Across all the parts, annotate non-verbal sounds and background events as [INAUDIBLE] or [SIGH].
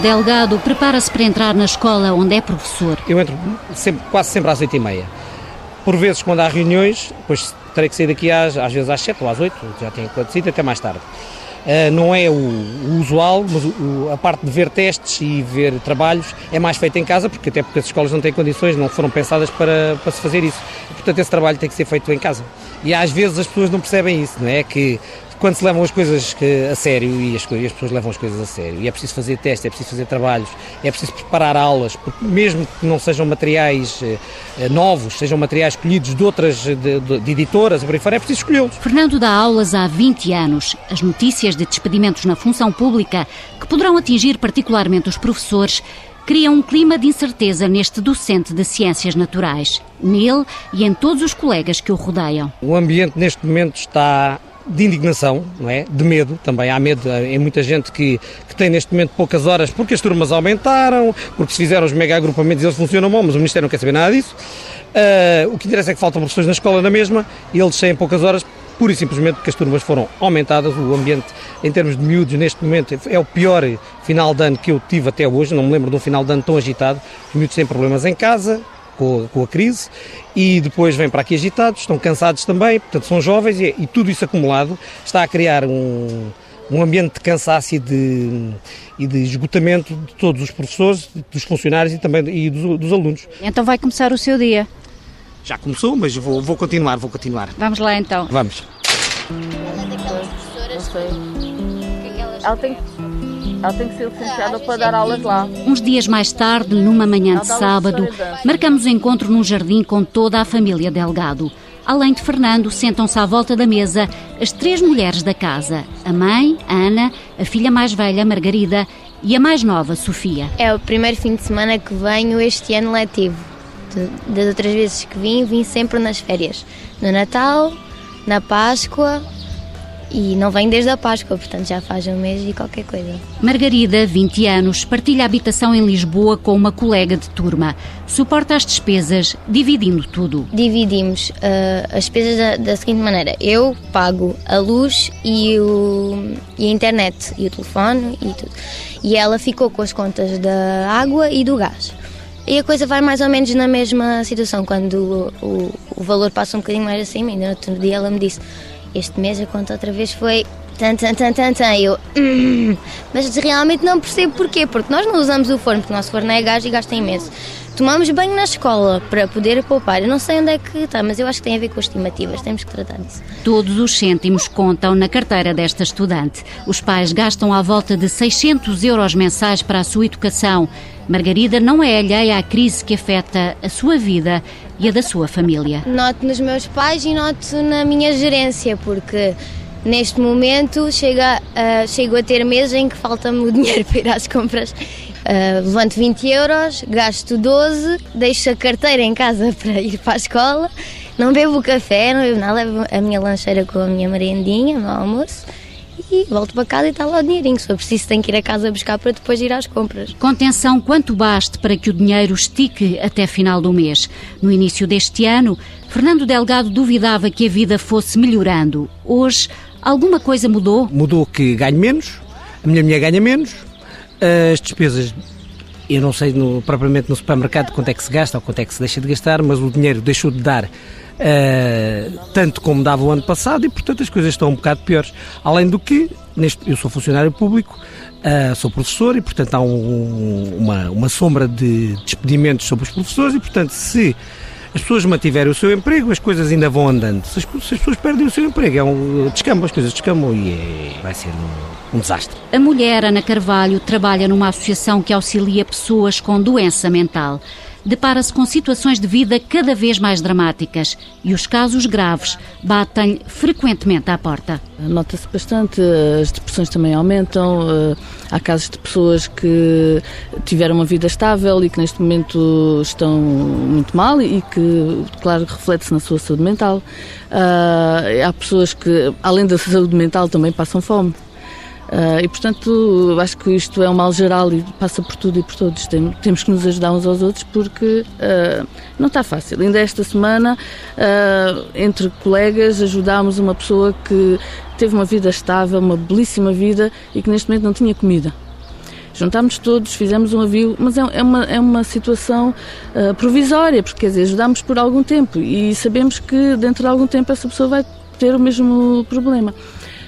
Delgado prepara-se para entrar na escola onde é professor. Eu entro sempre, quase sempre às oito e meia. Por vezes, quando há reuniões, depois terei que sair daqui às, às vezes às sete ou às oito, já tenho acontecido até mais tarde. Uh, não é o, o usual, mas o, a parte de ver testes e ver trabalhos é mais feita em casa, porque até porque as escolas não têm condições, não foram pensadas para, para se fazer isso. Portanto, esse trabalho tem que ser feito em casa. E às vezes as pessoas não percebem isso, não é? Que quando se levam as coisas a sério e as, e as, pessoas levam as coisas a sério e é preciso fazer testes, é preciso fazer trabalhos, é preciso preparar aulas, porque mesmo que não sejam materiais eh, novos, sejam materiais escolhidos de outras de, de, de editoras, por aí fora, é preciso escolhê-los. Fernando dá aulas há 20 anos. As notícias de despedimentos na função pública, que poderão atingir particularmente os professores, criam um clima de incerteza neste docente de ciências naturais, nele e em todos os colegas que o rodeiam. O ambiente neste momento está de indignação, não é? De medo também. Há medo em muita gente que, que tem neste momento poucas horas porque as turmas aumentaram, porque se fizeram os mega agrupamentos eles funcionam bom, mas o Ministério não quer saber nada disso. Uh, o que interessa é que faltam professores na escola na mesma e eles têm poucas horas pura e simplesmente porque as turmas foram aumentadas. O ambiente, em termos de miúdos, neste momento é o pior final de ano que eu tive até hoje. Não me lembro de um final de ano tão agitado. Os miúdos têm problemas em casa, com a, com a, crise e depois vêm para aqui agitados, estão cansados também, portanto são jovens e, e tudo isso acumulado está a criar um, um ambiente de cansaço e de, e de esgotamento de todos os professores, dos funcionários e também e dos, dos alunos. Então vai começar o seu dia? Já começou, mas vou, vou continuar, vou continuar. Vamos lá então. Vamos. Ela é daquelas professoras que... Ela tem ela tem que ser licenciada para dar aulas lá. Uns dias mais tarde, numa manhã de sábado, marcamos o encontro num jardim com toda a família Delgado. Além de Fernando, sentam-se à volta da mesa as três mulheres da casa: a mãe, a Ana, a filha mais velha, Margarida, e a mais nova, Sofia. É o primeiro fim de semana que venho este ano letivo. Das outras vezes que vim, vim sempre nas férias. No Natal, na Páscoa e não vem desde a Páscoa, portanto já faz um mês e qualquer coisa. Margarida, 20 anos, partilha habitação em Lisboa com uma colega de turma. Suporta as despesas, dividindo tudo. Dividimos uh, as despesas da, da, seguinte maneira: eu pago a luz e, o, e a internet, e o telefone e tudo. E ela ficou com as contas da água e do gás. E a coisa vai mais ou menos na mesma situação, quando o, o, o valor passa um bocadinho mais acima. Ainda no outro dia ela me disse este mês a conta outra vez foi tan tan tan tan tan. Eu, hum, mas realmente não percebo porquê, porque nós não usamos o forno, porque o nosso forno é gás e gasta imenso. Tomamos banho na escola para poder poupar. Eu não sei onde é que está, mas eu acho que tem a ver com as estimativas. Temos que tratar disso. Todos os cêntimos contam na carteira desta estudante. Os pais gastam à volta de 600 euros mensais para a sua educação. Margarida não é alheia à crise que afeta a sua vida e a da sua família. Noto nos meus pais e noto na minha gerência, porque neste momento chega, uh, chego a ter meses em que falta-me o dinheiro [LAUGHS] para ir às compras. Uh, levanto 20 euros, gasto 12, deixo a carteira em casa [LAUGHS] para ir para a escola, não bebo café, não bebo nada, levo a minha lancheira com a minha merendinha, o meu almoço e volto para casa e está lá o dinheirinho. Se for preciso, tenho que ir a casa buscar para depois ir às compras. Contenção quanto baste para que o dinheiro estique até final do mês. No início deste ano, Fernando Delgado duvidava que a vida fosse melhorando. Hoje, alguma coisa mudou? Mudou que ganho menos, a minha mulher ganha menos, as despesas eu não sei no, propriamente no supermercado quanto é que se gasta ou quanto é que se deixa de gastar, mas o dinheiro deixou de dar uh, tanto como dava o ano passado e, portanto, as coisas estão um bocado piores. Além do que, neste, eu sou funcionário público, uh, sou professor e, portanto, há um, uma, uma sombra de despedimentos sobre os professores e, portanto, se as pessoas mantiverem o seu emprego, as coisas ainda vão andando. Se as, se as pessoas perdem o seu emprego, é um descambo, as coisas descambam e é, vai ser um, um, desastre. A mulher, Ana Carvalho, trabalha numa associação que auxilia pessoas com doença mental. Depara-se com situações de vida cada vez mais dramáticas e os casos graves batem frequentemente à porta. Nota-se bastante, as depressões também aumentam, eh, há casos de pessoas que tiveram uma vida estável e que neste momento estão muito mal e que, claro, reflete-se na sua saúde mental. Ah, há pessoas que, além da [LAUGHS] saúde mental, também passam fome. Uh, e, portanto, acho que isto é um mal geral e passa por tudo e por todos. Tem, temos que nos ajudar uns aos outros porque uh, não está fácil. Ainda esta semana, uh, entre colegas, ajudámos uma pessoa que teve uma vida estável, uma belíssima vida e que neste momento não tinha comida. Juntámos todos, fizemos um avião, mas é, é, uma, é uma situação provisória, porque quer dizer, ajudámos por algum tempo e sabemos que dentro de algum tempo essa pessoa vai ter o mesmo problema.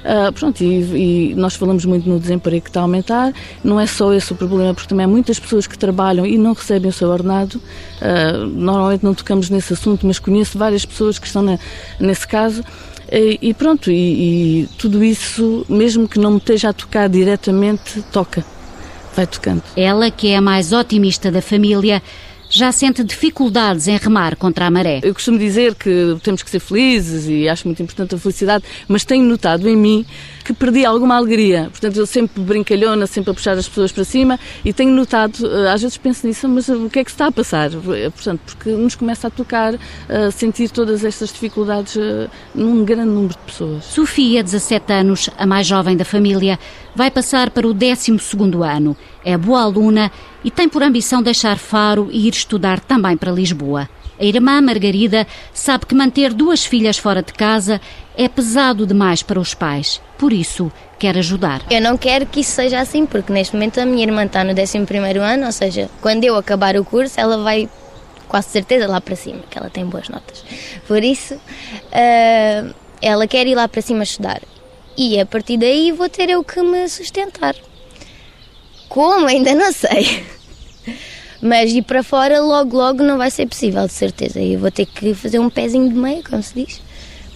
Uh, pronto, e, e, nós falamos muito no desemprego que está a aumentar. Não é só esse o problema, porque também há muitas pessoas que trabalham e não recebem o seu ordenado. Uh, normalmente não tocamos nesse assunto, mas conheço várias pessoas que estão na, nesse caso. E, e pronto, e, e tudo isso, mesmo que não me esteja a tocar diretamente, toca. Vai tocando. Ela, que é a mais otimista da família, já sente dificuldades em remar contra a maré. Eu costumo dizer que temos que ser felizes e acho muito importante a felicidade, mas tenho notado em mim que perdi alguma alegria. Portanto, eu sempre brincalhona, sempre a puxar as pessoas para cima e tenho notado, eh, às vezes penso nisso, mas o que é que está a passar? Eh, portanto, porque nos começa a tocar, a sentir todas estas dificuldades eh, num grande número de pessoas. Sofia, 17 anos, a mais jovem da família, vai passar para o 12 ano. É boa aluna e tem por ambição deixar Faro e ir estudar também para Lisboa. A irmã Margarida sabe que manter duas filhas fora de casa é pesado demais para os pais. Por isso, quer ajudar. Eu não quero que isso seja assim, porque neste momento a minha irmã está no 11 ano, ou seja, quando eu acabar o curso, ela vai quase certeza lá para cima, que ela tem boas notas. Por isso, uh, ela quer ir lá para cima estudar. E a partir daí vou ter eu que me sustentar. Como? Ainda não sei. Mas ir para fora logo, logo não vai ser possível, de certeza. Eu vou ter que fazer um pezinho de meio, como se diz,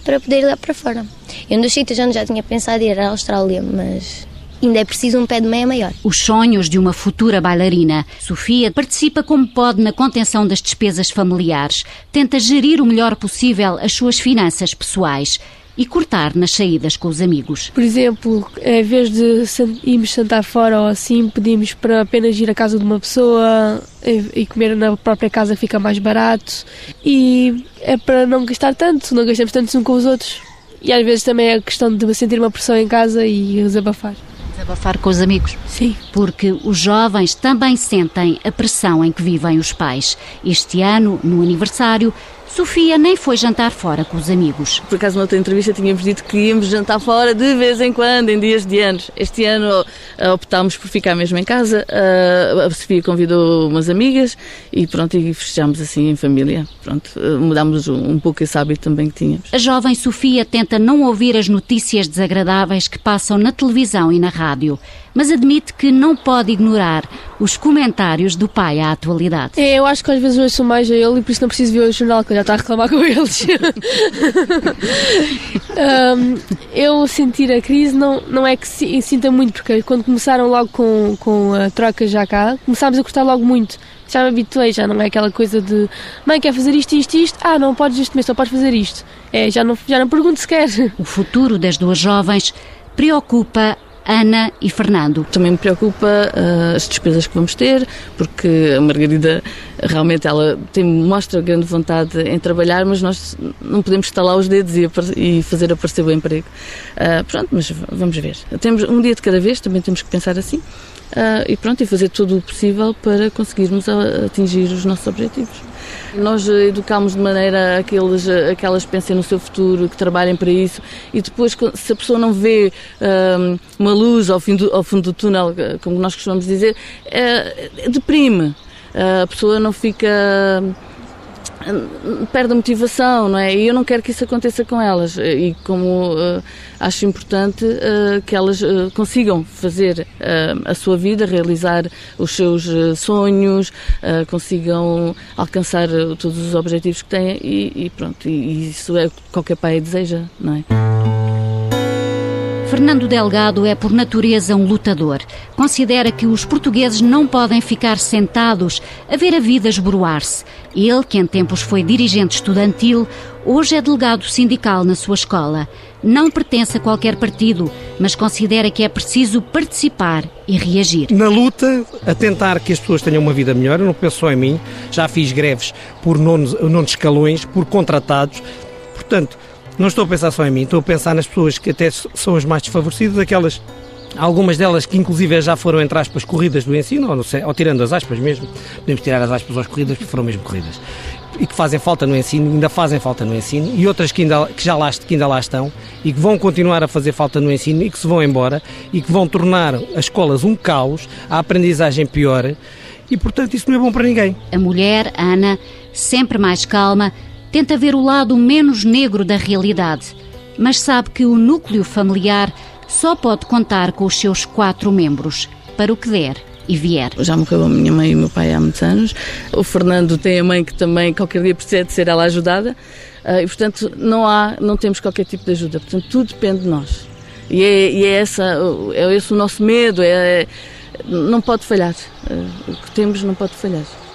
para poder ir lá para fora. Eu dos sítios já tinha pensado ir à Austrália, mas ainda é preciso um pé de meia maior. Os sonhos de uma futura bailarina. Sofia participa como pode na contenção das despesas familiares. Tenta gerir o melhor possível as suas finanças pessoais e cortar nas saídas com os amigos. Por exemplo, em vez de irmos sentar fora ou assim, pedimos para apenas ir à casa de uma pessoa e comer na própria casa fica mais barato e é para não gastar tanto, não gastamos tanto uns com os outros. E às vezes também é questão de sentir uma pressão em casa e desabafar. Desabafar com os amigos? Sim. Porque os jovens também sentem a pressão em que vivem os pais. Este ano, no aniversário, Sofia nem foi jantar fora com os amigos. Por acaso, noutra entrevista, tínhamos dito que íamos jantar fora de vez em quando, em dias de anos. Este ano uh, optámos por ficar mesmo em casa. Uh, a Sofia convidou umas amigas e pronto, e fechámos assim em família. Pronto, uh, mudámos um, pouco esse hábito também que tínhamos. A jovem Sofia tenta não ouvir as notícias desagradáveis que passam na televisão e na rádio mas admite que não pode ignorar os comentários do pai à atualidade. É, eu acho que às vezes ouço mais a ele e por isso não preciso ver o jornal, que já está a reclamar com eles. [LAUGHS] um, eu sentir a crise não, não é que sinta muito, porque quando começaram logo com, com a troca já cá, começámos a cortar logo muito já me habituei, já não é aquela coisa de mãe, quer fazer isto, isto, isto, ah, não podes este mês, só podes fazer isto. É, já não, já não pergunto sequer. O futuro das duas jovens preocupa Ana e Fernando. Também me preocupa uh, as despesas que vamos ter, porque a Margarida realmente ela tem, mostra grande vontade em trabalhar, mas nós não podemos estalar os dedos e, e fazer aparecer o emprego. Uh, pronto, mas vamos ver. Temos um dia de cada vez, também temos que pensar assim. Uh, e pronto, e fazer tudo o possível para conseguirmos atingir os nossos objetivos. Nós educamos de maneira a que que elas pensem no seu futuro, que trabalhem para isso e depois, se a pessoa não vê um, uma luz ao, do, ao fundo do túnel, como nós costumamos dizer, é, deprime. A pessoa não fica perde a motivação, não é? E eu não quero que isso aconteça com elas. E como uh, acho importante uh, que elas uh, consigam fazer a sua vida, realizar os seus sonhos, consigam alcançar todos os objetivos que têm e, e pronto. E, e isso é o que qualquer pai deseja, não é? Fernando Delgado é, por natureza, um lutador. Considera que os portugueses não podem ficar sentados a ver a vida esboroar-se. Ele, que em tempos foi dirigente estudantil, hoje é delegado sindical na sua escola. Não pertence a qualquer partido, mas considera que é preciso participar e reagir. Na luta, a tentar que as pessoas tenham uma vida melhor, eu não penso só em mim, já fiz greves por nonos, nonos escalões, por contratados. Portanto, não estou a pensar só em mim, estou a pensar nas pessoas que até são as mais desfavorecidas, aquelas Algumas delas que inclusive já foram, entre aspas, corridas do ensino, ou, sei, ou, tirando as aspas mesmo, podemos tirar as aspas às corridas, porque foram mesmo corridas, e que fazem falta no ensino, ainda fazem falta no ensino, e outras que ainda, que já lá, que ainda lá estão, e que vão continuar a fazer falta no ensino, e que se vão embora, e que vão tornar as escolas um caos, a aprendizagem pior, e portanto isso não é bom para ninguém. A mulher, Ana, sempre mais calma, tenta ver o lado menos negro da realidade, mas sabe que o núcleo familiar só pode contar com os seus quatro membros, para o que der e vier. Já morreu a minha mãe e o meu pai há muitos anos. O Fernando tem a mãe que também qualquer dia precisa de ser ela ajudada. Ah, e, portanto, não há, não temos qualquer tipo de ajuda. Portanto, tudo depende de nós. E é, e é essa, é esse o nosso medo. É, é não pode falhar. Ah, o que temos não pode falhar.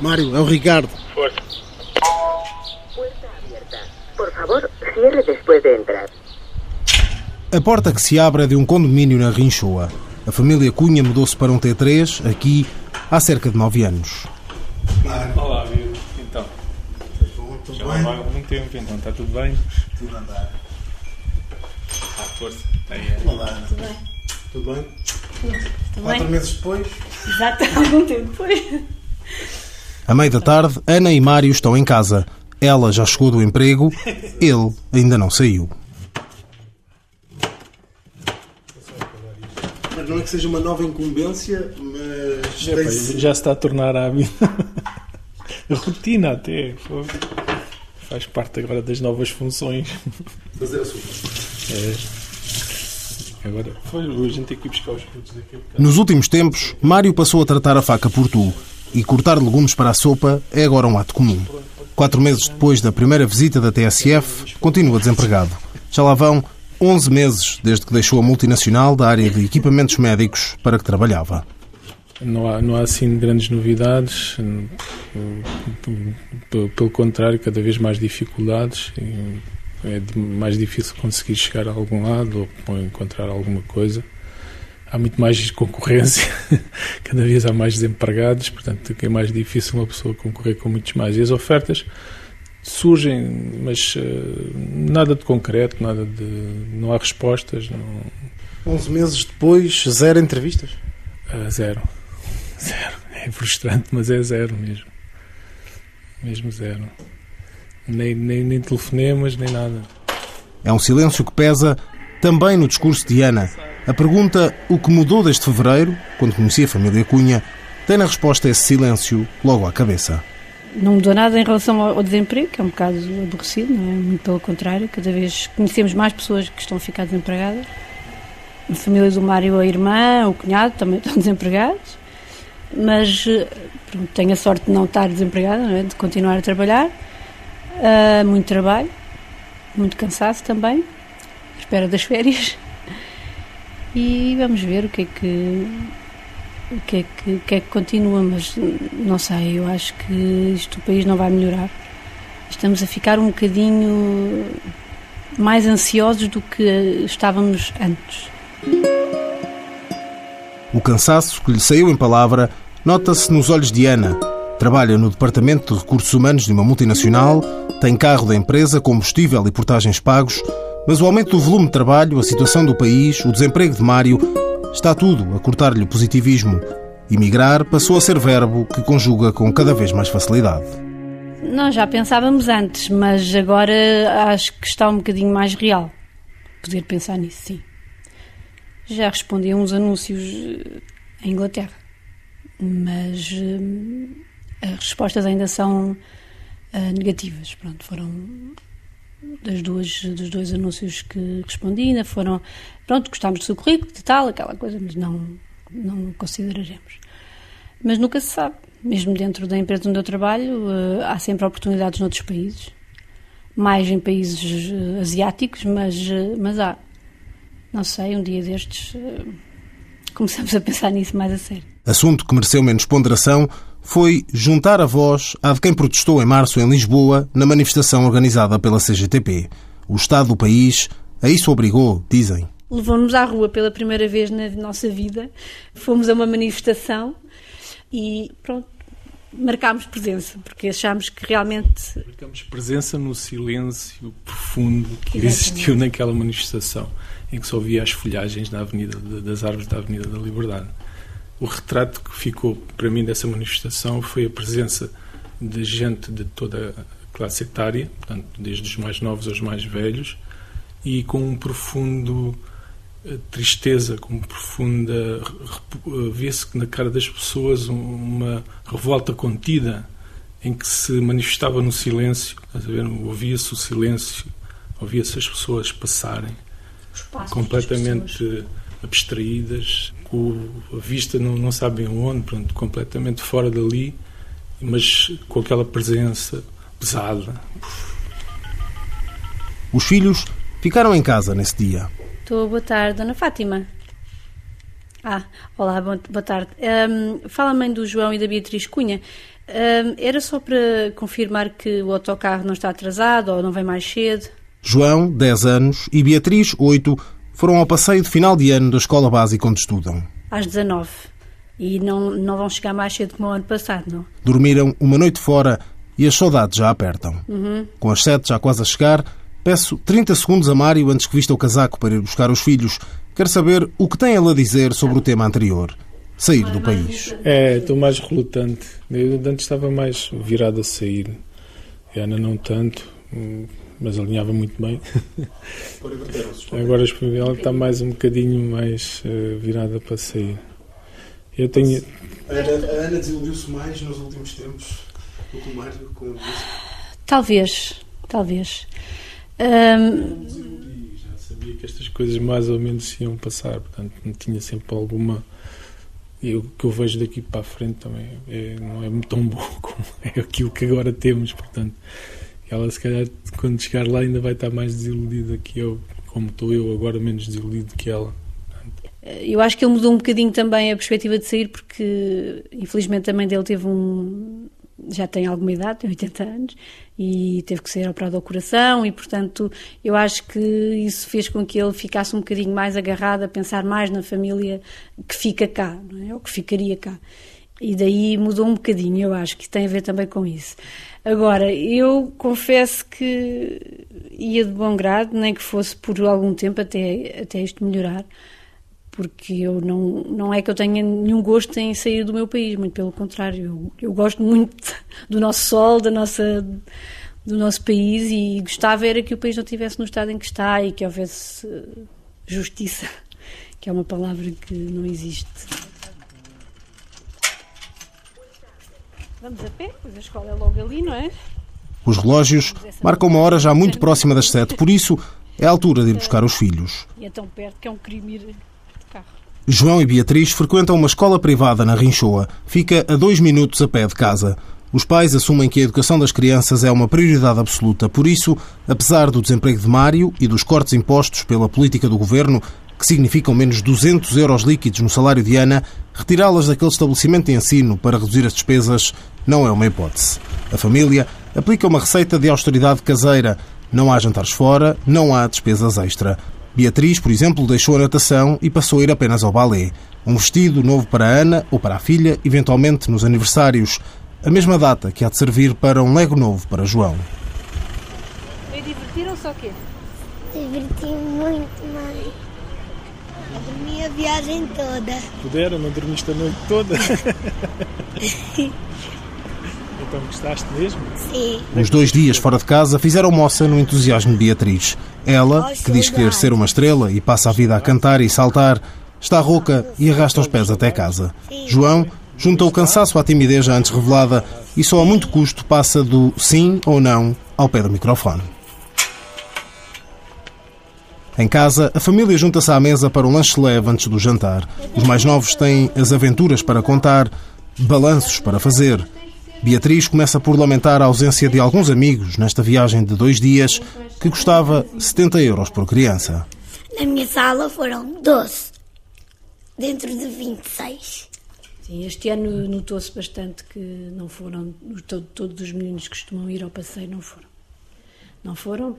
Mário, é o Ricardo. Força. Puerta aberta. Por favor, cierre después de entrar. A porta que se abre é de um condomínio na Rinchoa. A família Cunha mudou-se para um T3, aqui, há cerca de nove anos. Olá, amigo. Então. Tudo Já bem? vai algum tempo, então está tudo bem? Tudo a andar. Ah, força. Aí é. Olá, tudo bem? Tudo bem? Tudo Quatro bem? meses depois? Exato, [LAUGHS] algum tempo depois. À meia da tarde, Ana e Mário estão em casa. Ela já chegou do emprego, ele ainda não saiu. Não é que seja uma nova incumbência, mas. Já, pá, já se está a tornar hábito. [LAUGHS] Rotina até. Faz parte agora das novas funções. Fazer a sua. É. Agora, foi, a gente tem que ir buscar os produtos daqui a bocado. Nos últimos tempos, Mário passou a tratar a faca por tu e cortar legumes para a sopa é agora um ato comum. Quatro meses depois da primeira visita da TSF, continua desempregado. Já lá vão 11 meses desde que deixou a multinacional da área de equipamentos médicos para que trabalhava. Não há, não há assim grandes novidades, pelo contrário, cada vez mais dificuldades. É mais difícil conseguir chegar a algum lado ou encontrar alguma coisa há muito mais concorrência, [LAUGHS] cada vez há mais desempregados, portanto é mais difícil uma pessoa concorrer com muitos mais. E as ofertas surgem, mas uh, nada de concreto, nada de. não há respostas. Não... 11 meses depois, zero entrevistas? Uh, zero. Zero. É frustrante, mas é zero mesmo. Mesmo zero. Nem, nem, nem telefonemas, nem nada. É um silêncio que pesa também no discurso de Ana. A pergunta o que mudou desde fevereiro, quando conheci a família Cunha, tem na resposta esse silêncio logo à cabeça. Não mudou nada em relação ao desemprego, que é um bocado aborrecido, não é? Muito pelo contrário, cada vez conhecemos mais pessoas que estão a ficar desempregadas. A família do Mário, a irmã, o cunhado também [LAUGHS] estão desempregados, mas pronto, tenho a sorte de não estar desempregada, não é? de continuar a trabalhar. Uh, muito trabalho, muito cansaço também, espera das férias e vamos ver o que é que o que é que, o que, é que continua, mas não sei, eu acho que isto o país não vai melhorar. Estamos a ficar um bocadinho mais ansiosos do que estávamos antes. O cansaço que lhe saiu em palavra nota-se nos olhos de Ana. Trabalha no Departamento de Recursos Humanos de uma multinacional, tem carro da empresa, combustível e portagens pagos mas o aumento do volume de trabalho, a situação do país, o desemprego de Mário, está tudo a cortar-lhe o positivismo. Emigrar passou a ser verbo que conjuga com cada vez mais facilidade. Nós já pensávamos antes, mas agora acho que está um bocadinho mais real. Poder pensar nisso, sim. Já respondi a uns anúncios eh, em Inglaterra, mas uh, as respostas ainda são uh, negativas. Pronto, foram das duas, dos dois anúncios que respondi, ainda foram, pronto, gostámos do seu currículo, de tal, aquela coisa, mas não, não consideraremos. mas nunca se sabe. Mesmo dentro da empresa onde eu trabalho, uh, há sempre oportunidades noutros países. Mais em países uh, asiáticos, mas, uh, mas há. Não sei, um dia destes começamos a pensar nisso mais a sério. Assunto que mereceu menos ponderação foi juntar a voz à de quem protestou em março em Lisboa na manifestação organizada pela CGTP. O Estado do país a isso obrigou, dizem. Levou-nos à rua pela primeira vez na nossa vida, fomos a uma manifestação e pronto, marcámos presença, porque achámos que realmente. Marcámos presença no silêncio profundo que Exatamente. existiu naquela manifestação, em que se ouvia as folhagens da avenida, das árvores da Avenida da Liberdade. O retrato que ficou para mim dessa manifestação foi a presença de gente de toda a classe etária, portanto, desde os mais novos aos mais velhos, e com um profundo eh, tristeza, com profunda. via-se na cara das pessoas uma revolta contida em que se manifestava no silêncio, ouvia-se o silêncio, ouvia-se as pessoas passarem completamente. Abstraídas, com a vista não, não sabem onde, pronto, completamente fora dali, mas com aquela presença pesada. Os filhos ficaram em casa nesse dia. Estou, boa tarde, Dona Fátima. Ah, olá, boa tarde. Um, fala a mãe do João e da Beatriz Cunha. Um, era só para confirmar que o autocarro não está atrasado ou não vem mais cedo. João, 10 anos, e Beatriz, 8, foram ao passeio de final de ano da escola básica onde estudam. Às 19. E não, não vão chegar mais cedo como o ano passado, não? Dormiram uma noite fora e as saudades já apertam. Uhum. Com as 7 já quase a chegar, Peço 30 segundos a Mário antes que vista o casaco para ir buscar os filhos. Quero saber o que tem ele a dizer sobre o tema anterior. Sair do país. É, estou mais relutante. Eu antes estava mais virado a sair. Ana não tanto, mas alinhava muito bem. [LAUGHS] Agora ela está mais um bocadinho mais uh, virada para sair. Eu tenho. A Ana, a Ana desiludiu-se mais nos últimos tempos do que o Mário com isso? Talvez, talvez. Um... Já sabia que estas coisas mais ou menos se iam passar, portanto, não tinha sempre alguma. E o que eu vejo daqui para a frente também é, não é tão bom [LAUGHS] como é aquilo que agora temos, portanto, ela se calhar quando chegar lá ainda vai estar mais desiludida que eu, como estou eu agora menos desiludido que ela. Eu acho que ele mudou um bocadinho também a perspectiva de sair, porque infelizmente a mãe dele teve um, já tem alguma idade, tem 80 anos, e teve que ser operado ao coração, e portanto eu acho que isso fez com que ele ficasse um bocadinho mais agarrado a pensar mais na família que fica cá, não é? ou que ficaria cá. E daí mudou um bocadinho, eu acho que tem a ver também com isso. Agora, eu confesso que ia de bom grado, nem que fosse por algum tempo até, até isto melhorar porque eu não, não é que eu tenha nenhum gosto em sair do meu país, muito pelo contrário, eu, eu gosto muito [LAUGHS] do nosso sol, da nossa, do nosso país e gostava era que o país não estivesse no estado em que está e que houvesse eh, justiça, [LAUGHS] que é uma palavra que não existe. Vamos a pé, pois a escola é logo ali, não é? Os relógios marcam uma hora já muito próxima das sete, por isso é a altura de ir buscar os filhos. E é tão perto que é um crime ir João e Beatriz frequentam uma escola privada na Rinchoa. Fica a dois minutos a pé de casa. Os pais assumem que a educação das crianças é uma prioridade absoluta. Por isso, apesar do desemprego de Mário e dos cortes impostos pela política do governo, que significam menos 200 euros líquidos no salário de Ana, retirá-las daquele estabelecimento de ensino para reduzir as despesas não é uma hipótese. A família aplica uma receita de austeridade caseira. Não há jantares fora, não há despesas extra. Beatriz, por exemplo, deixou a natação e passou a ir apenas ao balé. Um vestido novo para a Ana ou para a filha, eventualmente nos aniversários. A mesma data que há de servir para um Lego novo para João. E divertiram-se ou quê? Diverti muito, mãe. Eu dormi a viagem toda. Puderam, não dormiste a noite toda? [LAUGHS] Então gostaste mesmo? Sim. Os dois dias fora de casa fizeram moça no entusiasmo de Beatriz. Ela, que diz querer ser uma estrela e passa a vida a cantar e saltar, está rouca e arrasta os pés até casa. João junta o cansaço à timidez antes revelada e só a muito custo passa do sim ou não ao pé do microfone. Em casa, a família junta-se à mesa para um lanche leve antes do jantar. Os mais novos têm as aventuras para contar balanços para fazer. Beatriz começa por lamentar a ausência de alguns amigos nesta viagem de dois dias que custava 70 euros por criança. Na minha sala foram 12, dentro de 26. Sim, este ano notou-se bastante que não foram, todos os meninos que costumam ir ao passeio não foram. Não foram.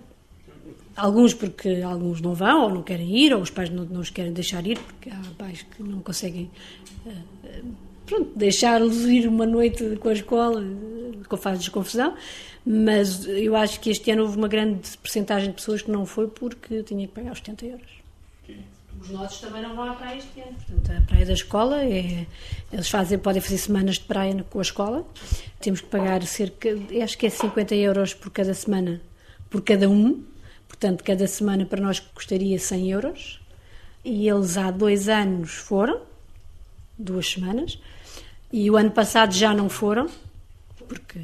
Alguns porque alguns não vão ou não querem ir, ou os pais não, não os querem deixar ir, porque há pais que não conseguem uh, pronto, deixá-los ir uma noite com a escola, faz-lhes confusão. Mas eu acho que este ano houve uma grande porcentagem de pessoas que não foi porque tinha que pagar os 70 euros. Os nossos também não vão à praia este ano. Portanto, a praia da escola é. Eles fazem, podem fazer semanas de praia com a escola. Temos que pagar cerca. Acho que é 50 euros por cada semana, por cada um. Portanto, cada semana para nós custaria 100 euros. E eles há dois anos foram, duas semanas. E o ano passado já não foram, porque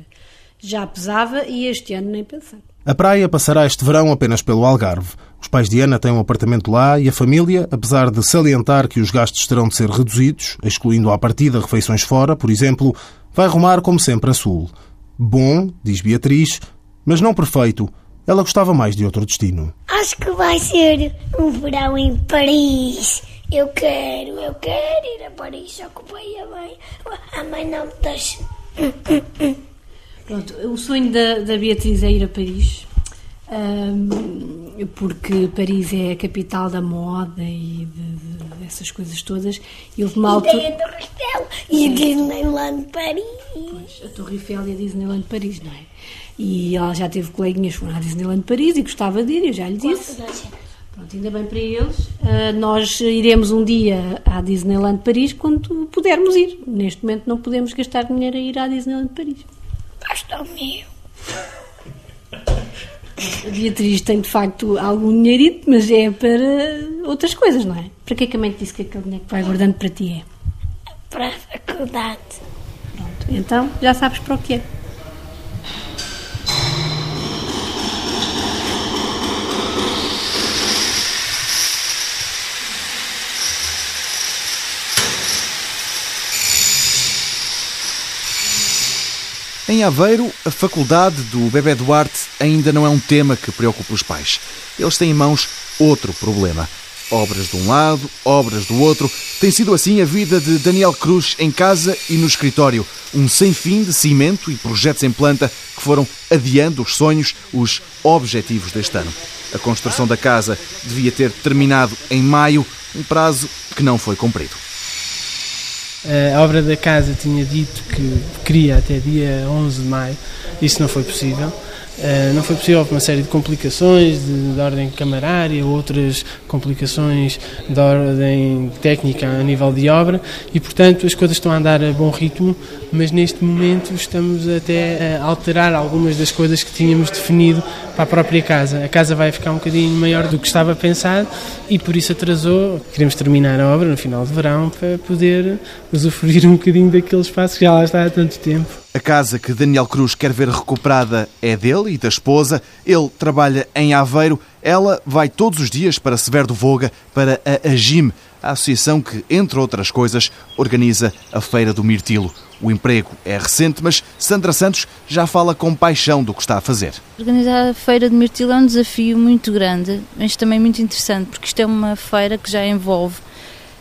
já pesava e este ano nem pensar. A praia passará este verão apenas pelo Algarve. Os pais de Ana têm um apartamento lá e a família, apesar de salientar que os gastos terão de ser reduzidos, excluindo à partida refeições fora, por exemplo, vai rumar como sempre a sul. Bom, diz Beatriz, mas não perfeito. Ela gostava mais de outro destino. Acho que vai ser um verão em Paris. Eu quero, eu quero ir a Paris, só que o pai e a mãe, a mãe não me deixa. Pronto, o sonho da, da Beatriz é ir a Paris, um, porque Paris é a capital da moda e de, de, dessas coisas todas. E houve uma altura... E a Torre Eiffel e a Disneyland Paris. Pois, a Torre Eiffel e a Disneyland Paris, não é? E ela já teve coleguinhas que foram à Disneyland Paris e gostava de ir, eu já lhe disse. Pronto, ainda bem para eles. Uh, nós iremos um dia à Disneyland Paris quando pudermos ir. Neste momento não podemos gastar dinheiro a ir à Disneyland Paris. Basta o meu. A Beatriz tem de facto algum dinheirito, mas é para outras coisas, não é? Para que é que a mãe te disse que aquele dinheiro que vai guardando para ti é? Para a faculdade. Pronto, então já sabes para o que é. Em Aveiro, a faculdade do Bebé Duarte ainda não é um tema que preocupa os pais. Eles têm em mãos outro problema. Obras de um lado, obras do outro. Tem sido assim a vida de Daniel Cruz em casa e no escritório. Um sem fim de cimento e projetos em planta que foram adiando os sonhos, os objetivos deste ano. A construção da casa devia ter terminado em maio, um prazo que não foi cumprido. A obra da casa tinha dito que queria até dia 11 de maio, isso não foi possível. Uh, não foi possível por uma série de complicações de, de, ordem camarária, outras complicações de ordem técnica a nível de obra e, portanto, as coisas estão a andar a bom ritmo, mas neste momento estamos até a alterar algumas das coisas que tínhamos definido para a própria casa. A casa vai ficar um bocadinho maior do que estava pensado e por isso atrasou. Queremos terminar a obra no final de verão para poder usufruir um bocadinho daquele espaço que já lá está há tanto tempo. A casa que Daniel Cruz quer ver recuperada é dele e da esposa. Ele trabalha em Aveiro. Ela vai todos os dias para Severo do Voga, para a AGIM, a associação que, entre outras coisas, organiza a Feira do Mirtilo. O emprego é recente, mas Sandra Santos já fala com paixão do que está a fazer. Organizar a Feira do Mirtilo é um desafio muito grande, mas também muito interessante, porque isto é uma feira que já envolve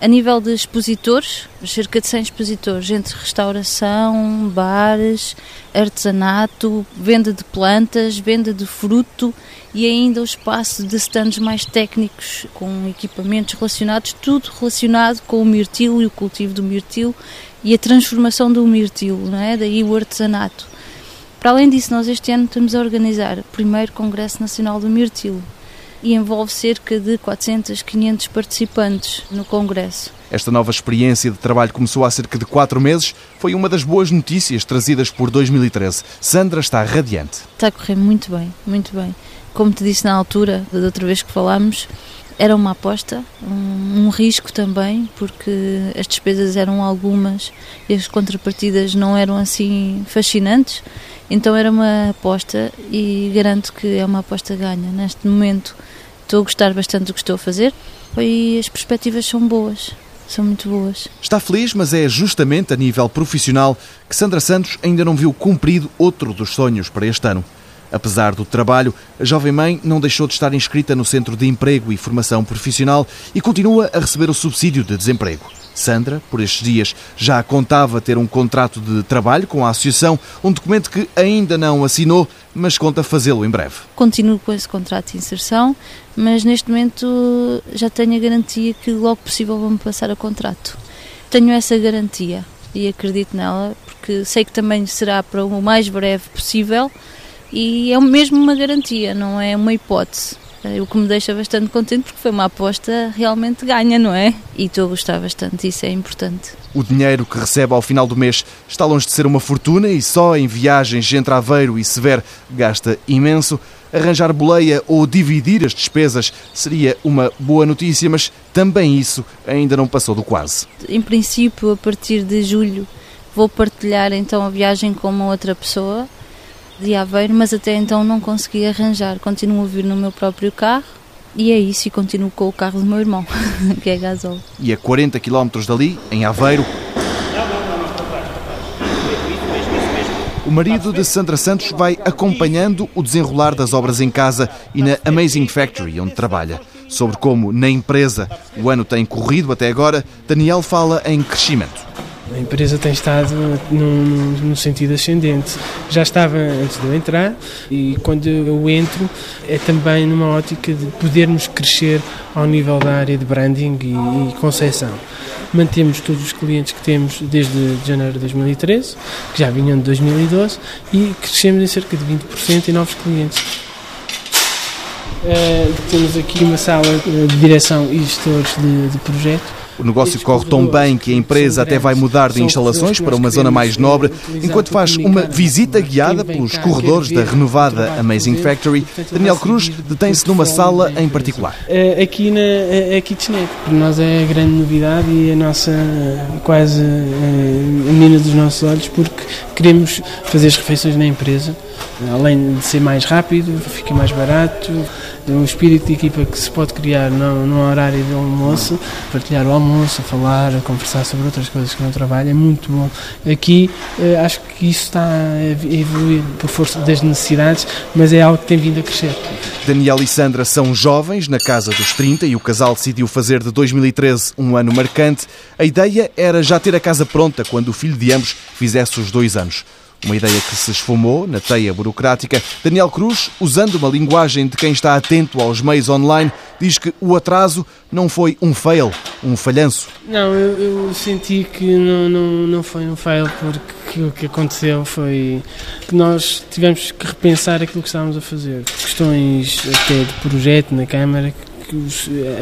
a nível de expositores, cerca de 100 expositores, entre restauração, bares, artesanato, venda de plantas, venda de fruto e ainda o espaço de stands mais técnicos, com equipamentos relacionados, tudo relacionado com o mirtilo e o cultivo do mirtilo e a transformação do mirtilo, não é? daí o artesanato. Para além disso, nós este ano estamos a organizar o primeiro Congresso Nacional do Mirtilo, e envolve cerca de 400, 500 participantes no Congresso. Esta nova experiência de trabalho começou há cerca de quatro meses. Foi uma das boas notícias trazidas por 2013. Sandra está radiante. Está a correr muito bem, muito bem. Como te disse na altura, da outra vez que falámos, era uma aposta, um, um, risco também, porque as despesas eram algumas e as contrapartidas não eram assim fascinantes. Então era uma aposta e garanto que é uma aposta ganha. Neste momento estou a gostar bastante do que estou a fazer e as perspectivas são boas. são muito boas. Está feliz, mas é justamente a nível profissional que Sandra Santos ainda não viu cumprido outro dos sonhos para este ano. Apesar do trabalho, a jovem mãe não deixou de estar inscrita no Centro de Emprego e Formação Profissional e continua a receber o subsídio de desemprego. Sandra, por estes dias, já contava ter um contrato de trabalho com a associação, um documento que ainda não assinou, mas conta fazê-lo em breve. Continuo com esse contrato de inserção, mas neste momento já tenho a garantia que logo possível vou-me passar a contrato. Tenho essa garantia e acredito nela, porque sei que também será para o mais breve possível e é mesmo uma garantia, não é uma hipótese. É o que me deixa bastante contente porque foi uma aposta realmente ganha, não é? E estou a gostar bastante, isso é importante. O dinheiro que recebe ao final do mês está longe de ser uma fortuna e só em viagens entre Aveiro e Severo gasta imenso. Arranjar boleia ou dividir as despesas seria uma boa notícia, mas também isso ainda não passou do quase. Em princípio, a partir de julho, vou partilhar então a viagem com uma outra pessoa de Aveiro, mas até então não consegui arranjar. Continuo a vir no meu próprio carro e é isso, e continuo com o carro do meu irmão, [LAUGHS] que é gasóleo. E a 40 km dali, em Aveiro, o marido de Sandra Santos vai acompanhando o desenrolar das obras em casa e na Amazing Factory, onde trabalha. Sobre como, na empresa, o ano tem corrido até agora, Daniel fala em crescimento. A empresa tem estado num, num, sentido ascendente. Já estava antes de eu entrar e quando eu entro é também numa ótica de podermos crescer ao nível da área de branding e, e. Mantemos todos os clientes que temos desde janeiro de 2013, que já vinham de 2012, e crescemos em cerca de 20% em novos clientes. Uh, temos aqui uma sala de direção e gestores de, de projeto o negócio corre tão bem que a empresa até vai mudar de instalações para uma zona mais nobre, enquanto faz uma visita guiada pelos corredores da renovada Amazing Factory. Daniel Cruz detém-se numa sala em particular. Aqui na a kitchenette, para nós é a grande novidade e a nossa quase a menina dos nossos olhos, porque queremos fazer as refeições na empresa, além de ser mais rápido, fica mais barato um espírito de equipa que se pode criar no, no horário do almoço, partilhar o almoço, falar, conversar sobre outras coisas que no trabalho, é muito bom. Aqui eh, acho que isso está a evoluir por força das necessidades, mas é algo que tem vindo a crescer. Daniel e Sandra são jovens, na casa dos 30, e o casal decidiu fazer de 2013 um ano marcante. A ideia era já ter a casa pronta quando o filho de ambos fizesse os dois anos. Uma ideia que se esfumou na teia burocrática. Daniel Cruz, usando uma linguagem de quem está atento aos meios online, diz que o atraso não foi um fail, um falhanço. Não, eu, eu senti que não, não, não foi um fail porque o que aconteceu foi que nós tivemos que repensar aquilo que estávamos a fazer. Questões até de projeto na Câmara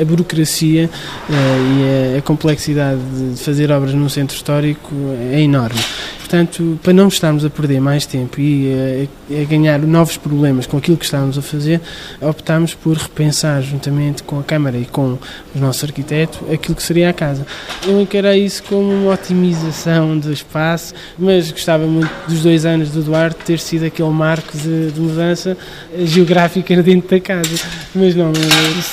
a burocracia uh, e a, a, complexidade de fazer obras num centro histórico é enorme. Portanto, para não estarmos a perder mais tempo e a, a, ganhar novos problemas com aquilo que estávamos a fazer, optámos por repensar, juntamente com a Câmara e com o nosso arquiteto, aquilo que seria a casa. Eu encarei isso como uma otimização do espaço, mas gostava muito dos dois anos do Duarte ter sido aquele marco de, de mudança geográfica [LAUGHS] dentro da casa. Mas não,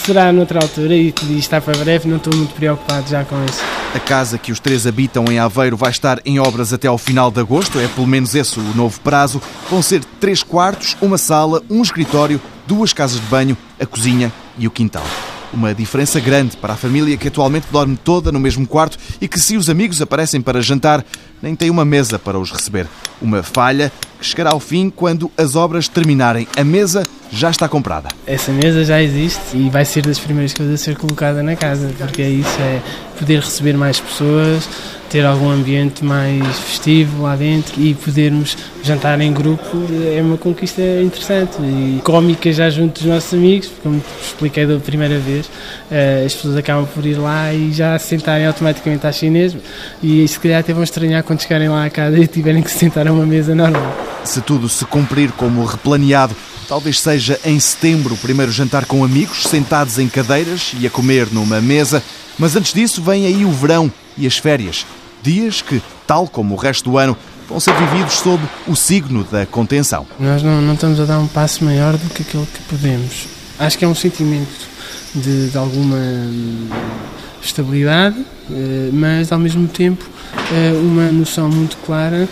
será noutra altura e, e está para breve, não estou muito preocupado já com isso. A casa que os três habitam em Aveiro vai estar em obras até ao final de agosto, é pelo menos esse o novo prazo. Vão ser três quartos, uma sala, um escritório, duas casas de banho, a cozinha e o quintal. Uma diferença grande para a família que atualmente dorme toda no mesmo quarto e que, se os amigos aparecem para jantar, nem tem uma mesa para os receber. Uma falha que chegará ao fim quando as obras terminarem. A mesa já está comprada. Essa mesa já existe e vai ser das primeiras coisas a ser colocada na casa, porque é isso, é poder receber mais pessoas, ter algum ambiente mais festivo lá dentro e podermos jantar em grupo é uma conquista interessante e cómica já junto dos nossos amigos, como expliquei da primeira vez, eh, as pessoas acabam por ir lá e já se sentarem automaticamente à chinesa e se calhar até vão estranhar quando chegarem lá à casa e tiverem que se sentar a uma mesa normal. Se tudo se cumprir como replaneado, talvez seja em setembro o primeiro jantar com amigos, sentados em cadeiras e a comer numa mesa, mas antes disso vem aí o verão e as férias. Dias que, tal como o resto do ano, vão ser vividos sob o signo da contenção. Nós não, não estamos a dar um passo maior do que aquele que podemos. Acho que é um sentimento de, de alguma estabilidade, eh, mas ao mesmo tempo eh, uma noção muito clara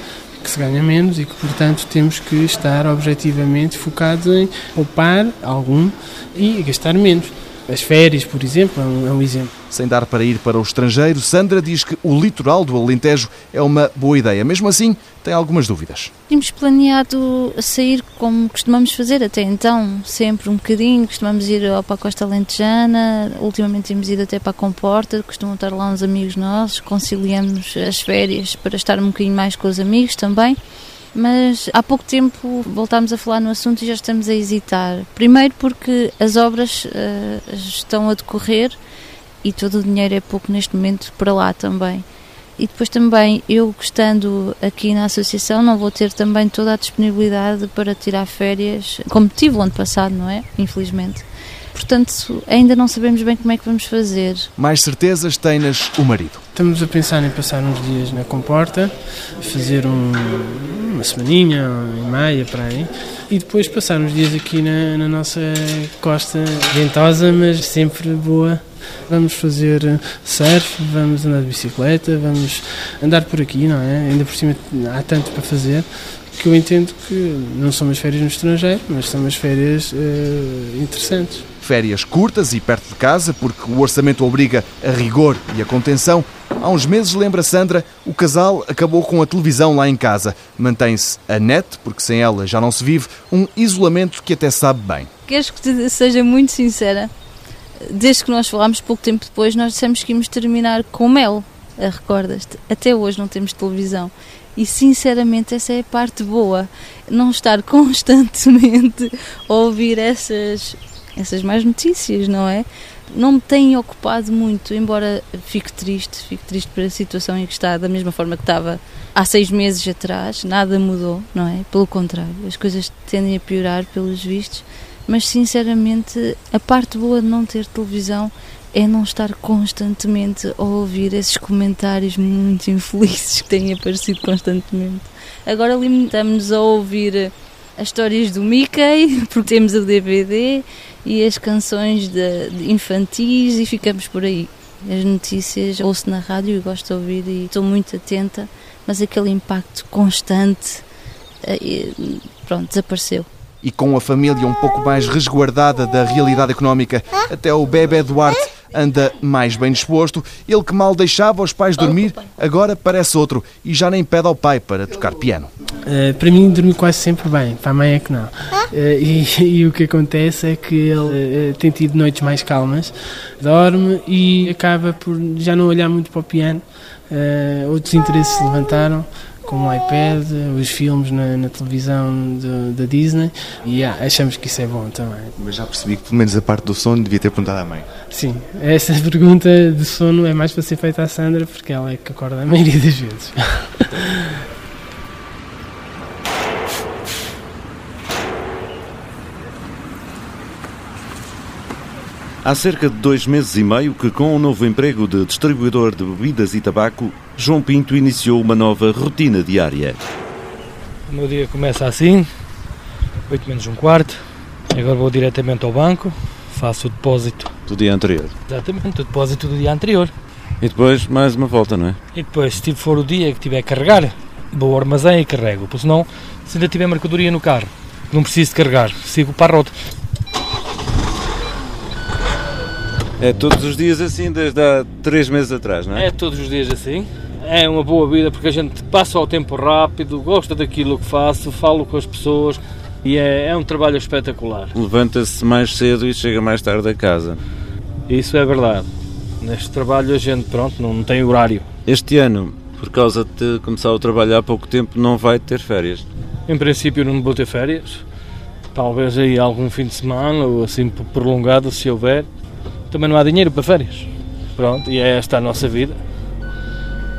que se ganha menos e que, portanto, temos que estar objetivamente focados em poupar algum e gastar menos. As férias, por exemplo, é um, é um, exemplo. Sem dar para ir para o estrangeiro, Sandra diz que o litoral do Alentejo é uma boa ideia. Mesmo assim, tem algumas dúvidas. Tínhamos planeado sair como costumamos fazer até então, sempre um bocadinho. Costumamos ir para a Costa Alentejana, ultimamente temos ido até para a Comporta, costumam estar lá uns amigos nossos, conciliamos as férias para estar um bocadinho mais com os amigos também mas há pouco tempo voltámos a falar no assunto e já estamos a hesitar. Primeiro porque as obras uh, estão a decorrer e todo o dinheiro é pouco neste momento para lá também. E depois também, eu estando aqui na associação, não vou ter também toda a disponibilidade para tirar férias, como tive o ano passado, não é? Infelizmente. Portanto, ainda não sabemos bem como é que vamos fazer. Mais certezas tem-nas o marido. Estamos a pensar em passar uns dias na comporta, fazer um, uma semaninha e meia para aí, e depois passar uns dias aqui na, na nossa costa ventosa, mas sempre boa. Vamos fazer surf, vamos andar de bicicleta, vamos andar por aqui, não é? Ainda por cima há tanto para fazer que eu entendo que não são umas férias no estrangeiro, mas são umas férias uh, interessantes. Férias curtas e perto de casa, porque o orçamento obriga a rigor e a contenção. Há uns meses, lembra Sandra, o casal acabou com a televisão lá em casa. Mantém-se a net, porque sem ela já não se vive, um isolamento que até sabe bem. Queres que te seja muito sincera? Desde que nós falámos pouco tempo depois, nós dissemos que íamos terminar com mel. Recordas-te? Até hoje não temos televisão. E sinceramente, essa é a parte boa. Não estar [LAUGHS] constantemente a ouvir essas, essas más notícias, não é? Não me tem ocupado muito, embora fique triste, fique triste pela situação em que está, da mesma forma que estava há seis meses atrás, nada mudou, não é? Pelo contrário, as coisas tendem a piorar pelos vistos, mas sinceramente a parte boa de não ter televisão é não estar constantemente a ouvir esses comentários muito [LAUGHS] infelizes que têm aparecido constantemente. Agora limitamos-nos a ouvir as histórias do Mickey, [LAUGHS] porque temos o DVD e as canções de, de infantis e ficamos por aí. As notícias ouço na rádio e gosto de ouvir e estou muito atenta, mas aquele impacto constante, eh, pronto, desapareceu e com a família um pouco mais resguardada da realidade económica, até o bebê Duarte anda mais bem disposto. Ele que mal deixava os pais dormir, agora parece outro e já nem pede ao pai para tocar piano. Uh, para mim, dormi quase sempre bem, para a mãe é que não. Uh, e, [LAUGHS] e, o que acontece é que ele uh, tem tido noites mais calmas, dorme e acaba por já não olhar muito para o piano. outros interesses se levantaram com o iPad, os filmes na, na televisão da Disney e yeah, achamos que isso é bom também. Mas já percebi que pelo menos a parte do sono devia ter perguntado à mãe. Sim, essa [LAUGHS] pergunta de sono é mais para ser feita à Sandra porque ela é que acorda a maioria das vezes. Há cerca de dois meses e meio que, com o um novo emprego de distribuidor de bebidas e tabaco, João Pinto iniciou uma nova rotina diária. O meu dia começa assim, 8 menos um quarto. Agora vou diretamente ao banco, faço o depósito. Do dia anterior? Exatamente, o depósito do dia anterior. E depois mais uma volta, não é? E depois, se for o dia que tiver a carregar, vou ao armazém e carrego. Porque senão, se ainda tiver mercadoria no carro, não preciso de carregar, sigo para a rota. É todos os dias assim, desde há três meses atrás, não é? É todos os dias assim. É uma boa vida porque a gente passa o tempo rápido, gosta daquilo que faço, falo com as pessoas e é, é um trabalho espetacular. Levanta-se mais cedo e chega mais tarde a casa. Isso é verdade. Neste trabalho a gente, pronto, não tem horário. Este ano, por causa de começar o trabalho há pouco tempo, não vai ter férias? Em princípio não vou ter férias. Talvez aí algum fim de semana ou assim prolongado, se houver também não há dinheiro para férias. Pronto, e é esta a nossa vida.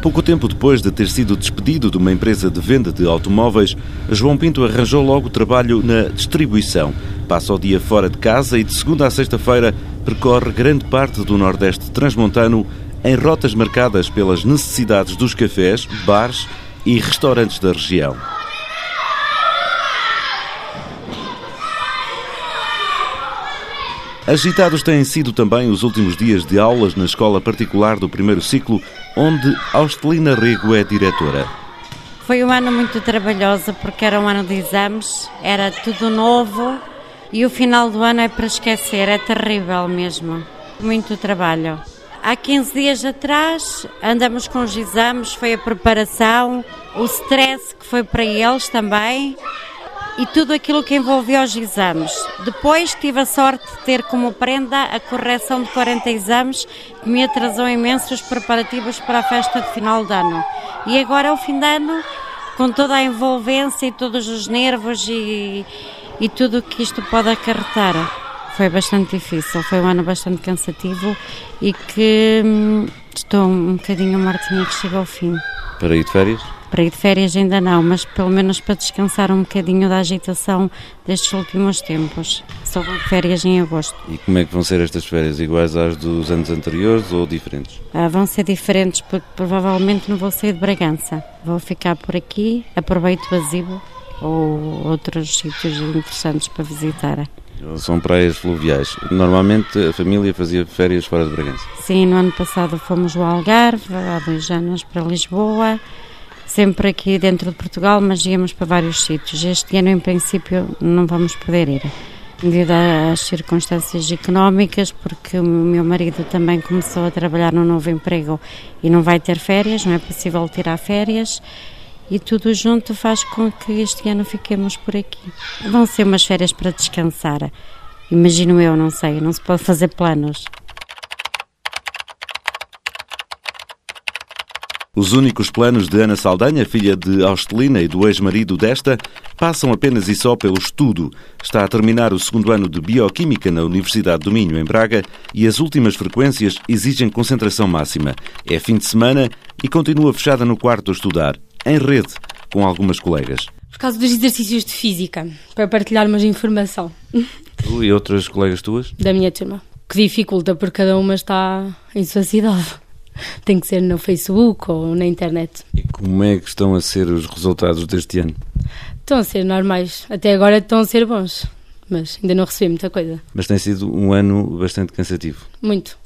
Pouco tempo depois de ter sido despedido de uma empresa de venda de automóveis, João Pinto arranjou logo trabalho na distribuição. Passa o dia fora de casa e de segunda a sexta-feira percorre grande parte do Nordeste transmontano em rotas marcadas pelas necessidades dos cafés, bares e restaurantes da região. Agitados têm sido também os últimos dias de aulas na escola particular do primeiro ciclo, onde Austelina Rego é diretora. Foi um ano muito trabalhoso porque era um ano de exames, era tudo novo e o final do ano é para esquecer, é terrível mesmo. Muito trabalho. Há 15 dias atrás andamos com os exames, foi a preparação, o stress que foi para eles também e tudo aquilo que envolveu os exames. Depois tive a sorte de ter como prenda a correção de 40 exames que me atrasou imenso os preparativos para a festa de final de ano. E agora é o fim de ano, com toda a envolvência e todos os nervos e, e tudo o que isto pode acarretar. Foi bastante difícil, foi um ano bastante cansativo e que hum, estou um bocadinho mortinha que chega ao fim. Para ir de férias? Para ir de férias ainda não, mas pelo menos para descansar um bocadinho da agitação destes últimos tempos. Só vou de férias em agosto. E como é que vão ser estas férias? Iguais às dos anos anteriores ou diferentes? Ah, vão ser diferentes porque provavelmente não vou sair de Bragança. Vou ficar por aqui, aproveito o Azibo ou outros sítios interessantes para visitar. São praias fluviais. Normalmente a família fazia férias fora de Bragança. Sim, no ano passado fomos ao Algarve, há dois anos para Lisboa sempre aqui dentro de Portugal, mas íamos para vários sítios. Este ano, em princípio, não vamos poder ir, devido às circunstâncias económicas, porque o meu marido também começou a trabalhar num novo emprego e não vai ter férias, não é possível tirar férias. E tudo junto faz com que este ano fiquemos por aqui. Vão ser umas férias para descansar. Imagino eu, não sei, não se pode fazer planos. Os únicos planos de Ana Saldanha, filha de Austelina e do ex-marido desta, passam apenas e só pelo estudo. Está a terminar o segundo ano de Bioquímica na Universidade do Minho, em Braga, e as últimas frequências exigem concentração máxima. É fim de semana e continua fechada no quarto a estudar, em rede, com algumas colegas. Por causa dos exercícios de física, para partilharmos informação. Tu e outras colegas tuas? Da minha turma. Que dificulta porque cada uma está em sua cidade tem que ser no Facebook ou na internet. E como é que estão a ser os resultados deste ano? Estão a ser normais. Até agora estão a ser bons, mas ainda não recebi muita coisa. Mas tem sido um ano bastante cansativo. Muito.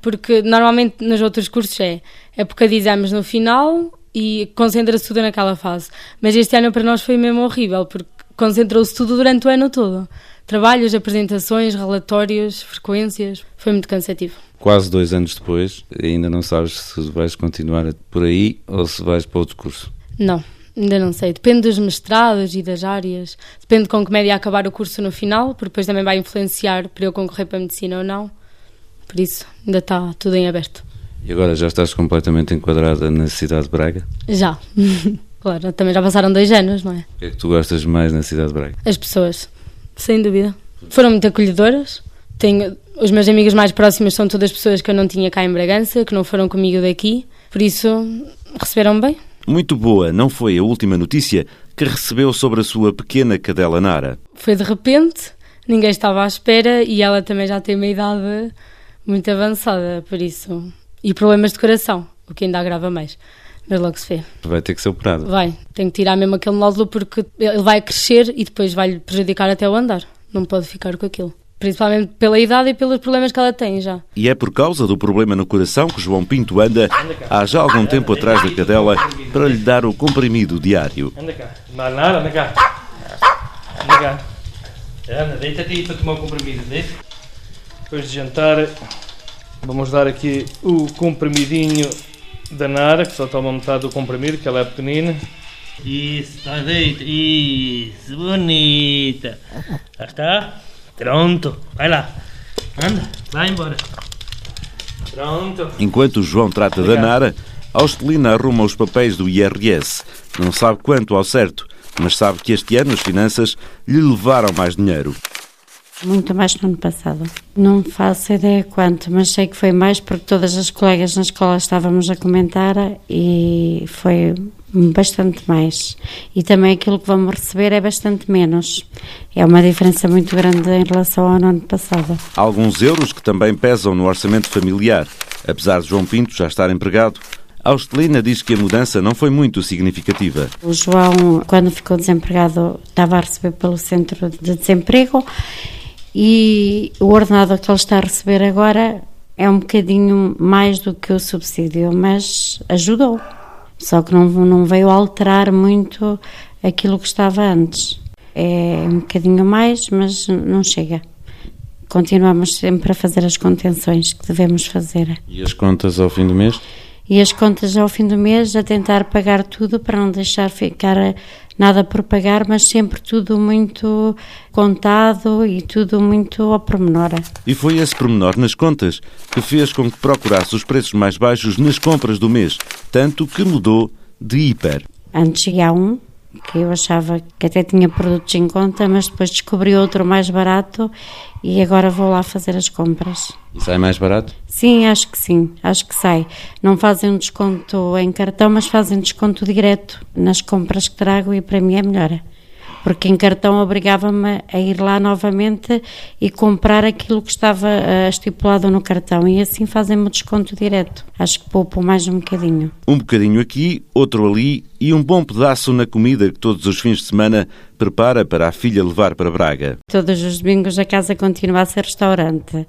Porque normalmente nos outros cursos é época de exames no final e concentra-se tudo naquela fase. Mas este ano para nós foi mesmo horrível, porque concentrou-se tudo durante o ano todo. Trabalhos, apresentações, relatórios, frequências. Foi muito cansativo quase dois anos depois, ainda não sabes se vais continuar por aí ou se vais para outro curso? Não, ainda não sei. Depende dos mestrados e das áreas. Depende com que média acabar o curso no final, porque depois também vai influenciar para eu concorrer para a medicina ou não. Por isso, ainda está tudo em aberto. E agora já estás completamente enquadrada na cidade de Braga? Já. [LAUGHS] claro, também já passaram dois anos, não é? O que é que tu gostas mais na cidade de Braga? As pessoas, sem dúvida. Foram muito acolhedoras. Tenho os meus amigos mais próximos são todas pessoas que eu não tinha cá em Bragança, que não foram comigo daqui, por isso receberam bem. Muito boa, não foi a última notícia que recebeu sobre a sua pequena cadela Nara? Foi de repente, ninguém estava à espera e ela também já tem uma idade muito avançada, por isso. E problemas de coração, o que ainda agrava mais. Mas logo se vê. Vai ter que ser operado. Vai, tem que tirar mesmo aquele nódulo porque ele vai crescer e depois vai-lhe prejudicar até o andar. Não pode ficar com aquilo. Principalmente pela idade e pelos problemas que ela tem já. E é por causa do problema no coração que João Pinto anda há já algum tempo atrás da cadela para lhe dar o comprimido diário. Anda cá, Manar, anda cá. Anda cá. Anda, deita-te aí para tomar o comprimido, deita. Depois de jantar, vamos dar aqui o comprimidinho da Nara, que só toma metade do comprimido, que ela é pequenina. Isso, está deita. Isso, bonita. Já está? Pronto, vai lá. Anda, vai embora. Pronto. Enquanto o João trata da Nara, Austelina arruma os papéis do IRS. Não sabe quanto ao certo, mas sabe que este ano as finanças lhe levaram mais dinheiro. Muito mais no ano passado. Não faço ideia quanto, mas sei que foi mais porque todas as colegas na escola estávamos a comentar e foi bastante mais. E também aquilo que vamos receber é bastante menos. É uma diferença muito grande em relação ao ano passado. Há alguns euros que também pesam no orçamento familiar. Apesar de João Pinto já estar empregado, a Austelina diz que a mudança não foi muito significativa. O João, quando ficou desempregado, estava a receber pelo centro de desemprego e o ordenado que ele está a receber agora é um bocadinho mais do que o subsídio, mas ajudou. Só que não, não veio alterar muito aquilo que estava antes. É um bocadinho mais, mas não chega. Continuamos sempre a fazer as contenções que devemos fazer. E as contas ao fim do mês? E as contas ao fim do mês a tentar pagar tudo para não deixar ficar nada por pagar, mas sempre tudo muito contado e tudo muito ao pormenor. E foi esse pormenor nas contas que fez com que procurasse os preços mais baixos nas compras do mês, tanto que mudou de hiper. Antes cheguei a um, que eu achava que até tinha produtos em conta, mas depois descobri outro mais barato e agora vou lá fazer as compras. E sai mais barato? Sim, acho que sim, acho que sai. Não fazem um desconto em cartão, mas fazem desconto direto nas compras que trago e para mim é melhor porque em cartão obrigava-me a ir lá novamente e comprar aquilo que estava uh, estipulado no cartão e assim fazem-me o desconto direto. Acho que poupo mais um bocadinho. Um bocadinho aqui, outro ali e um bom pedaço na comida que todos os fins de semana prepara para a filha levar para Braga. Todos os domingos a casa continua a ser restaurante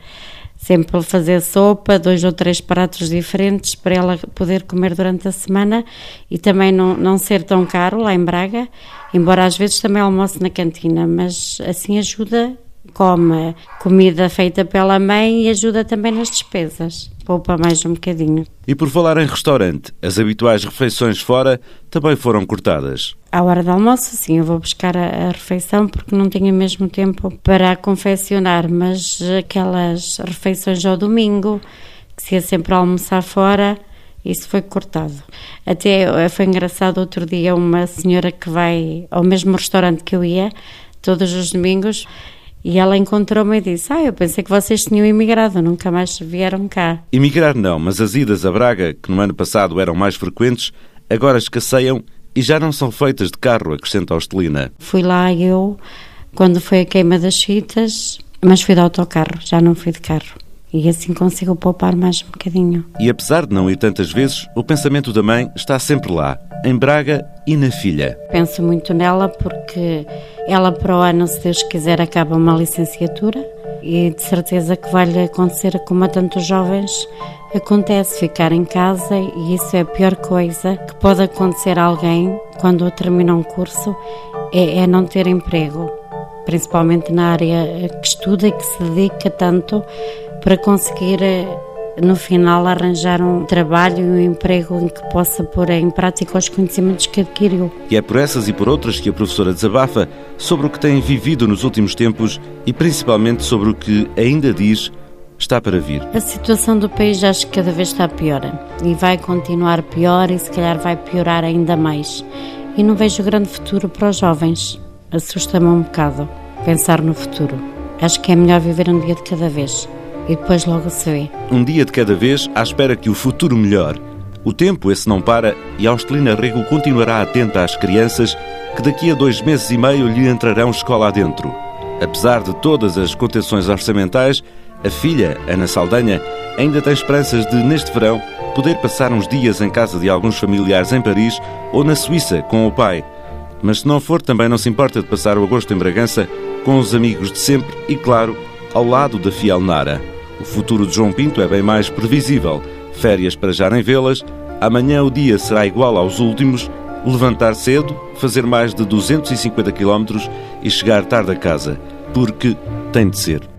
sempre fazer sopa, dois ou três pratos diferentes para ela poder comer durante a semana e também não, não ser tão caro lá em Braga, embora às vezes também almoce na cantina, mas assim ajuda, come comida feita pela mãe e ajuda também nas despesas poupa mais um bocadinho. E por falar em restaurante, as habituais refeições fora também foram cortadas. À hora do almoço, sim, eu vou buscar a, a refeição porque não tenho mesmo tempo para confeccionar, mas aquelas refeições ao domingo, que se ia sempre almoçar fora, isso foi cortado. Até eh, foi engraçado outro dia uma senhora que vai ao mesmo restaurante que eu ia todos os domingos e ela encontrou-me e disse: Ah, eu pensei que vocês tinham imigrado, nunca mais vieram cá. Imigrar não, mas as idas a Braga, que no ano passado eram mais frequentes, agora escasseiam e já não são feitas de carro, acrescenta Hostelina. Fui lá eu, quando foi a queima das fitas, mas fui de autocarro, já não fui de carro. E assim consigo poupar mais um bocadinho. E apesar de não ir tantas vezes, o pensamento da mãe está sempre lá, em Braga e na filha. Penso muito nela porque ela para o ano, se Deus quiser, acaba uma licenciatura e de certeza que vai-lhe acontecer como a tantos jovens acontece ficar em casa e isso é a pior coisa que pode acontecer a alguém quando termina um curso é, é não ter emprego principalmente na área que estuda e que se dedica tanto para conseguir eh, no final arranjar um trabalho e um emprego em que possa pôr em prática os conhecimentos que adquiriu. E é por essas e por outras que a professora desabafa sobre o que tem vivido nos últimos tempos e principalmente sobre o que ainda diz está para vir. A situação do país acho que cada vez está pior e vai continuar pior e se calhar vai piorar ainda mais. E não vejo grande futuro para os jovens. Assusta-me um bocado pensar no futuro. Acho que é melhor viver um dia de cada vez e depois logo se vê. Um dia de cada vez, à espera que o futuro melhore. O tempo, esse não para, e Austelina Rego continuará atenta às crianças que daqui a dois meses e meio lhe entrarão escola adentro. Apesar de todas as contenções orçamentais, a filha, Ana Saldanha, ainda tem esperanças de, neste verão, poder passar uns dias em casa de alguns familiares em Paris ou na Suíça com o pai. Mas se não for, também não se importa de passar o agosto em Bragança com os amigos de sempre e, claro, ao lado da fiel Nara. O futuro de João Pinto é bem mais previsível. Férias para já nem vê-las, amanhã o dia será igual aos últimos, levantar cedo, fazer mais de 250 km e chegar tarde a casa, porque tem de ser.